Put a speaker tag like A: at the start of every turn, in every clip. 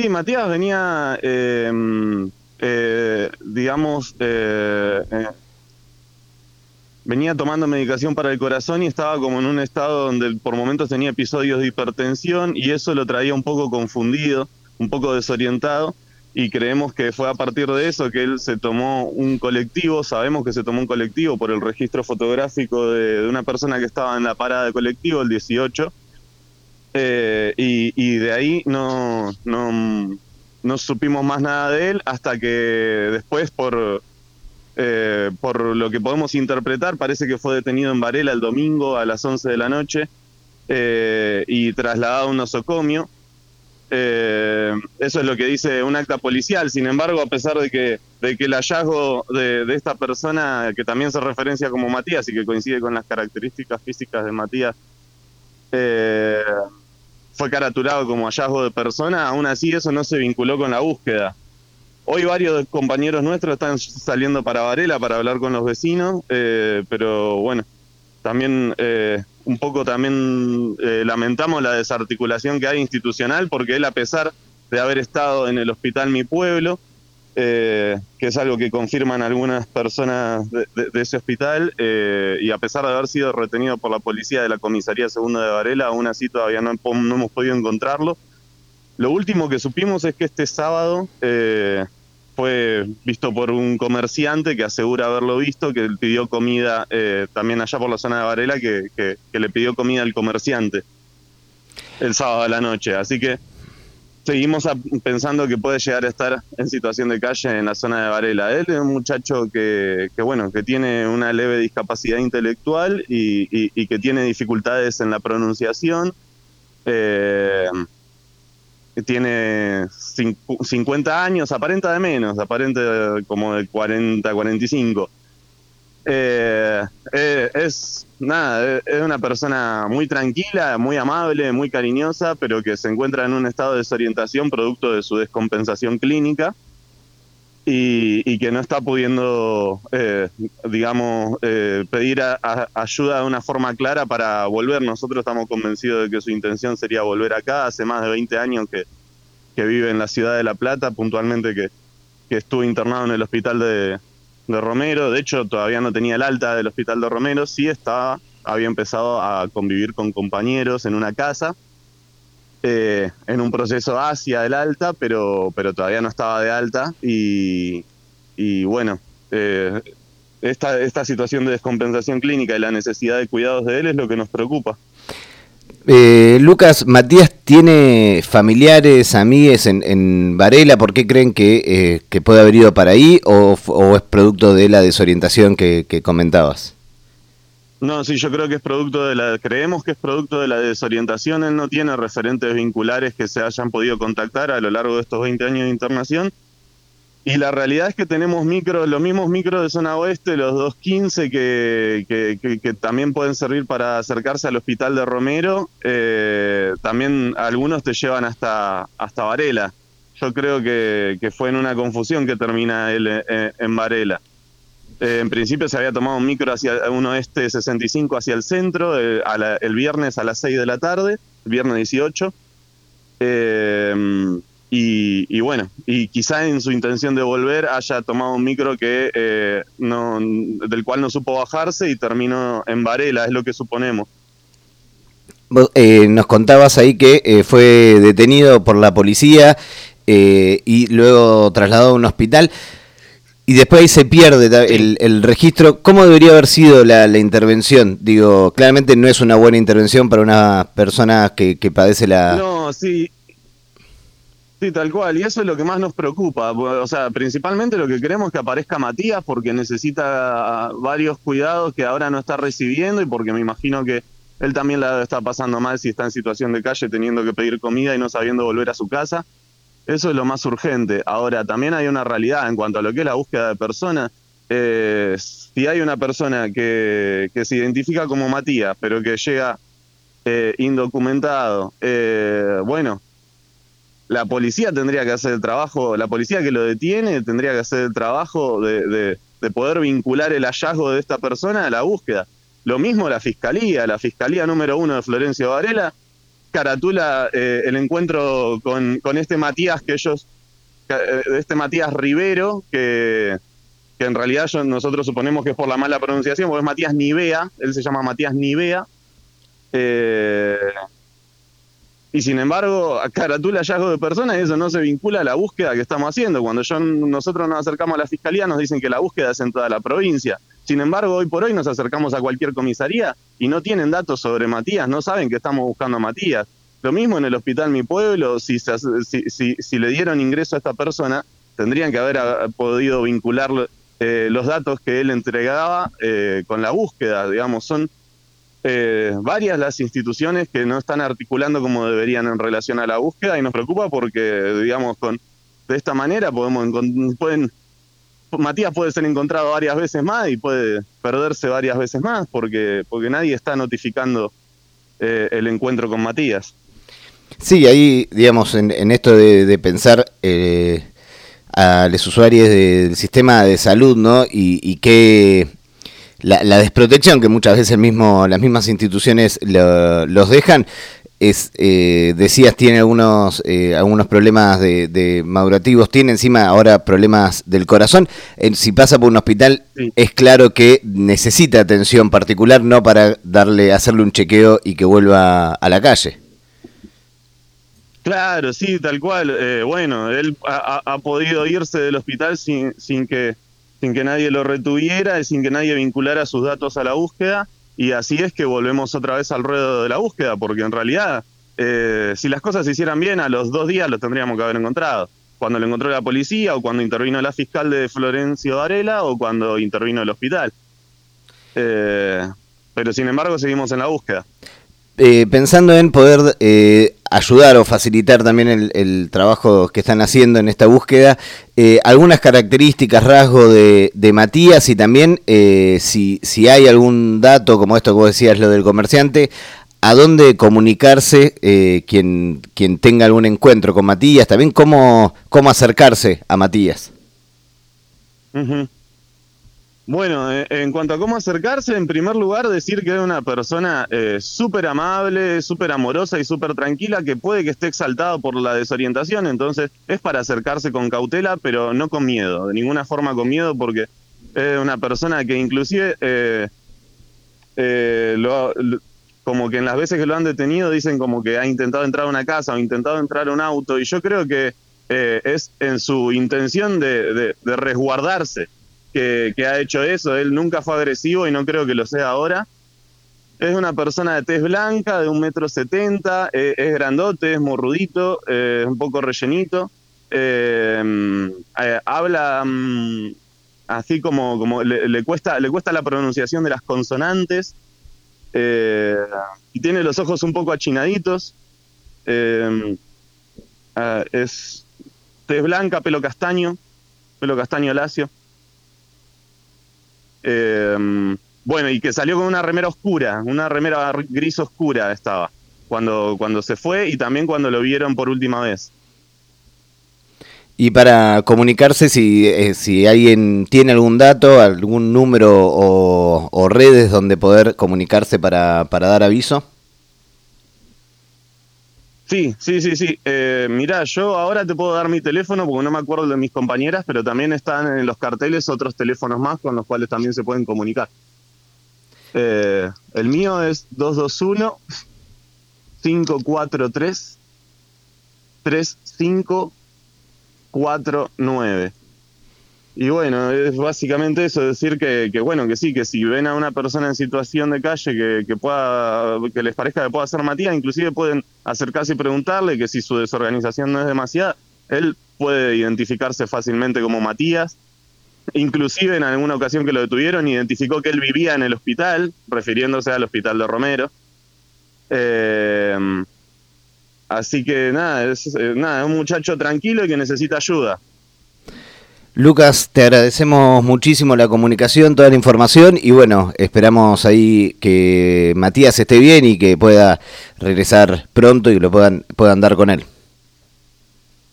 A: Sí, Matías venía, eh, eh, digamos, eh, venía tomando medicación para el corazón y estaba como en un estado donde por momentos tenía episodios de hipertensión y eso lo traía un poco confundido, un poco desorientado y creemos que fue a partir de eso que él se tomó un colectivo, sabemos que se tomó un colectivo por el registro fotográfico de, una persona que estaba en la parada de colectivo, el 18, eh, y, de ahí no, no, no, supimos más nada de él hasta que después por... Eh, por lo que podemos interpretar, parece que fue detenido en Varela el domingo a las 11 de la noche eh, y trasladado a un nosocomio. Eh, eso es lo que dice un acta policial. Sin embargo, a pesar de que, de que el hallazgo de, esta persona, que también se referencia como Matías y que coincide con las características físicas de Matías, eh, fue caraturado como hallazgo de persona, aún así eso no se vinculó con la búsqueda. Hoy varios compañeros nuestros están saliendo para Varela para hablar con los vecinos, eh, pero bueno, también eh, un poco también eh, lamentamos la desarticulación que hay institucional porque él a pesar de haber estado en el hospital Mi Pueblo, eh, que es algo que confirman algunas personas de, ese hospital, y a pesar de haber sido retenido por la policía de la comisaría segunda de Varela, aún así todavía no, hemos podido encontrarlo. Lo último que supimos es que este sábado fue visto por un comerciante que asegura haberlo visto, que pidió comida eh, también allá por la zona de Varela, que, le pidió comida al comerciante el sábado a la noche. Así que seguimos pensando que puede llegar a estar en situación de calle en la zona de Varela. Él es un muchacho que, bueno, que tiene una leve discapacidad intelectual y, que tiene dificultades en la pronunciación. Eh, tiene 50 años, aparenta de menos, aparenta como de 40, 45. Eh, eh, es nada, es una persona muy tranquila, muy amable, muy cariñosa, pero que se encuentra en un estado de desorientación producto de su descompensación clínica y, que no está pudiendo, eh, digamos, pedir ayuda de una forma clara para volver. Nosotros estamos convencidos de que su intención sería volver acá. Hace más de 20 años que vive en la ciudad de La Plata, puntualmente que, estuvo internado en el hospital de, Romero. De hecho, todavía no tenía el alta del hospital de Romero, sí estaba, había empezado a convivir con compañeros en una casa. Eh, en un proceso hacia el alta, pero, pero todavía no estaba de alta y, bueno, eh, esta, esta situación de descompensación clínica y la necesidad de cuidados de él es lo que nos preocupa.
B: Eh, Lucas, Matías tiene familiares, amigues en, Varela, ¿por qué creen que, eh, puede haber ido para ahí o, es producto de la desorientación que, comentabas?
A: No, sí, yo creo que es producto de la, creemos que es producto de la desorientación, él no tiene referentes vinculares que se hayan podido contactar a lo largo de estos 20 años de internación y la realidad es que tenemos micros, los mismos micros de zona oeste, los 215, que, que, también pueden servir para acercarse al hospital de Romero. Eh, también algunos te llevan hasta, hasta Varela. Yo creo que, fue en una confusión que termina él eh, en Varela. Eh, en principio se había tomado un micro hacia un oeste 65 hacia el centro, el viernes a las 6 de la tarde, viernes 18. Eh, y, bueno, y quizá en su intención de volver haya tomado un micro que eh, no, del cual no supo bajarse y terminó en Varela, es lo que suponemos.
B: Eh, nos contabas ahí que eh, fue detenido por la policía y luego trasladado a un hospital y después ahí se pierde el, registro. ¿Cómo debería haber sido la, intervención? Digo, claramente no es una buena intervención para una persona que, que padece la...
A: No, sí, Sí, tal cual, y eso es lo que más nos preocupa. O sea, principalmente lo que queremos es que aparezca Matías porque necesita varios cuidados que ahora no está recibiendo y porque me imagino que él también la está pasando mal si está en situación de calle teniendo que pedir comida y no sabiendo volver a su casa. Eso es lo más urgente. Ahora, también hay una realidad en cuanto a lo que es la búsqueda de personas. Eh, si hay una persona que, que, se identifica como Matías, pero que llega eh, indocumentado, eh, bueno, la policía tendría que hacer el trabajo, la policía que lo detiene tendría que hacer el trabajo de, poder vincular el hallazgo de esta persona a la búsqueda. Lo mismo la fiscalía, la fiscalía número uno de Florencio Varela caratula eh, el encuentro con, este Matías que ellos, eh, este Matías Rivero, que, que en realidad nosotros suponemos que es por la mala pronunciación, porque es Matías Nivea, él se llama Matías Nivea. Eh, y sin embargo, caratula hallazgo de personas eso no se vincula a la búsqueda que estamos haciendo. Cuando yo, nosotros nos acercamos a la fiscalía nos dicen que la búsqueda es en toda la provincia. Sin embargo, hoy por hoy nos acercamos a cualquier comisaría y no tienen datos sobre Matías, no saben que estamos buscando a Matías. Lo mismo en el hospital Mi Pueblo, si, si, le dieron ingreso a esta persona, tendrían que haber ah, podido vincular eh, los datos que él entregaba eh, con la búsqueda, digamos, son eh, varias las instituciones que no están articulando como deberían en relación a la búsqueda y nos preocupa porque, digamos, con de esta manera podemos pueden Matías puede ser encontrado varias veces más y puede perderse varias veces más porque, porque nadie está notificando eh, el encuentro con Matías.
B: Sí, ahí, digamos, en, esto de, pensar eh, a los usuarios del sistema de salud, ¿no? Y, y que la, desprotección que muchas veces mismo las mismas instituciones los dejan, es, eh, decías, tiene algunos, eh, algunos problemas de, de, madurativos, tiene encima ahora problemas del corazón. si pasa por un hospital, es claro que necesita atención particular, no para darle, hacerle un chequeo y que vuelva a la calle.
A: Claro, sí, tal cual. Eh, bueno, él ha, ha, podido irse del hospital sin, sin, que, sin que nadie lo retuviera, sin que nadie vinculara sus datos a la búsqueda y así es que volvemos otra vez al ruedo de la búsqueda, porque en realidad, eh, si las cosas se hicieran bien, a los dos días lo tendríamos que haber encontrado. Cuando lo encontró la policía, o cuando intervino la fiscal de Florencio Varela, o cuando intervino el hospital. Eh, pero sin embargo, seguimos en la búsqueda.
B: Eh, pensando en poder eh, ayudar o facilitar también el, trabajo que están haciendo en esta búsqueda, eh, algunas características, rasgos de, Matías y también si, si hay algún dato, como esto que vos decías, lo del comerciante, a dónde comunicarse quien, quien tenga algún encuentro con Matías, también cómo, cómo acercarse a Matías.
A: Bueno, eh, en cuanto a cómo acercarse, en primer lugar decir que es una persona eh, súper amable, súper amorosa y súper tranquila, que puede que esté exaltado por la desorientación, entonces es para acercarse con cautela, pero no con miedo, de ninguna forma con miedo, porque es una persona que inclusive, eh, como que en las veces que lo han detenido dicen como que ha intentado entrar a una casa o intentado entrar a un auto, y yo creo que es en su intención de resguardarse que, ha hecho eso. Él nunca fue agresivo y no creo que lo sea ahora. Es una persona de tez blanca, de un metro setenta, eh, es grandote, es morrudito, eh, es un poco rellenito. Eh, habla mm, así como, como le, cuesta, le cuesta la pronunciación de las consonantes. y tiene los ojos un poco achinaditos. Ah, es tez blanca, pelo castaño, pelo castaño lacio. Eh, bueno, y que salió con una remera oscura, una remera gris oscura estaba, cuando, cuando se fue y también cuando lo vieron por última vez.
B: Y para comunicarse, si, eh, si alguien tiene algún dato, algún número o, redes donde poder comunicarse para, para dar aviso.
A: Sí, sí, sí, sí. Eh, mirá, yo ahora te puedo dar mi teléfono porque no me acuerdo de mis compañeras, pero también están en los carteles otros teléfonos más con los cuales también se pueden comunicar. Eh, el mío es 221 543 3549. Y bueno, es básicamente eso, decir que, bueno, que sí, que si ven a una persona en situación de calle que, pueda, que les parezca que pueda ser Matías, inclusive pueden acercarse y preguntarle que si su desorganización no es demasiada, él puede identificarse fácilmente como Matías. Inclusive en alguna ocasión que lo detuvieron, identificó que él vivía en el hospital, refiriéndose al hospital de Romero. Eh, así que nada, es, eh, nada, es un muchacho tranquilo y que necesita ayuda.
B: Lucas, te agradecemos muchísimo la comunicación, toda la información y bueno, esperamos ahí que Matías esté bien y que pueda regresar pronto y lo puedan, puedan dar con él.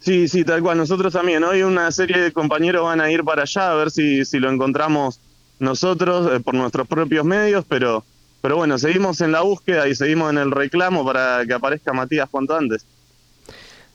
A: Sí, sí, tal cual. Nosotros también. Hoy una serie de compañeros van a ir para allá a ver si, si lo encontramos nosotros eh, por nuestros propios medios, pero, pero bueno, seguimos en la búsqueda y seguimos en el reclamo para que aparezca Matías cuanto antes.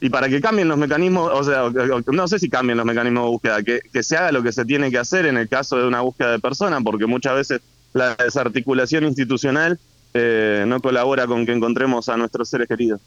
A: Y para que cambien los mecanismos, o sea, no sé si cambien los mecanismos de búsqueda, que, que se haga lo que se tiene que hacer en el caso de una búsqueda de persona, porque muchas veces la desarticulación institucional eh, no colabora con que encontremos a nuestros seres queridos.